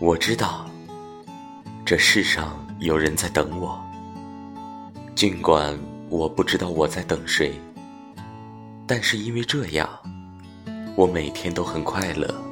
我知道这世上有人在等我尽管我不知道我在等谁但是因为这样我每天都很快乐。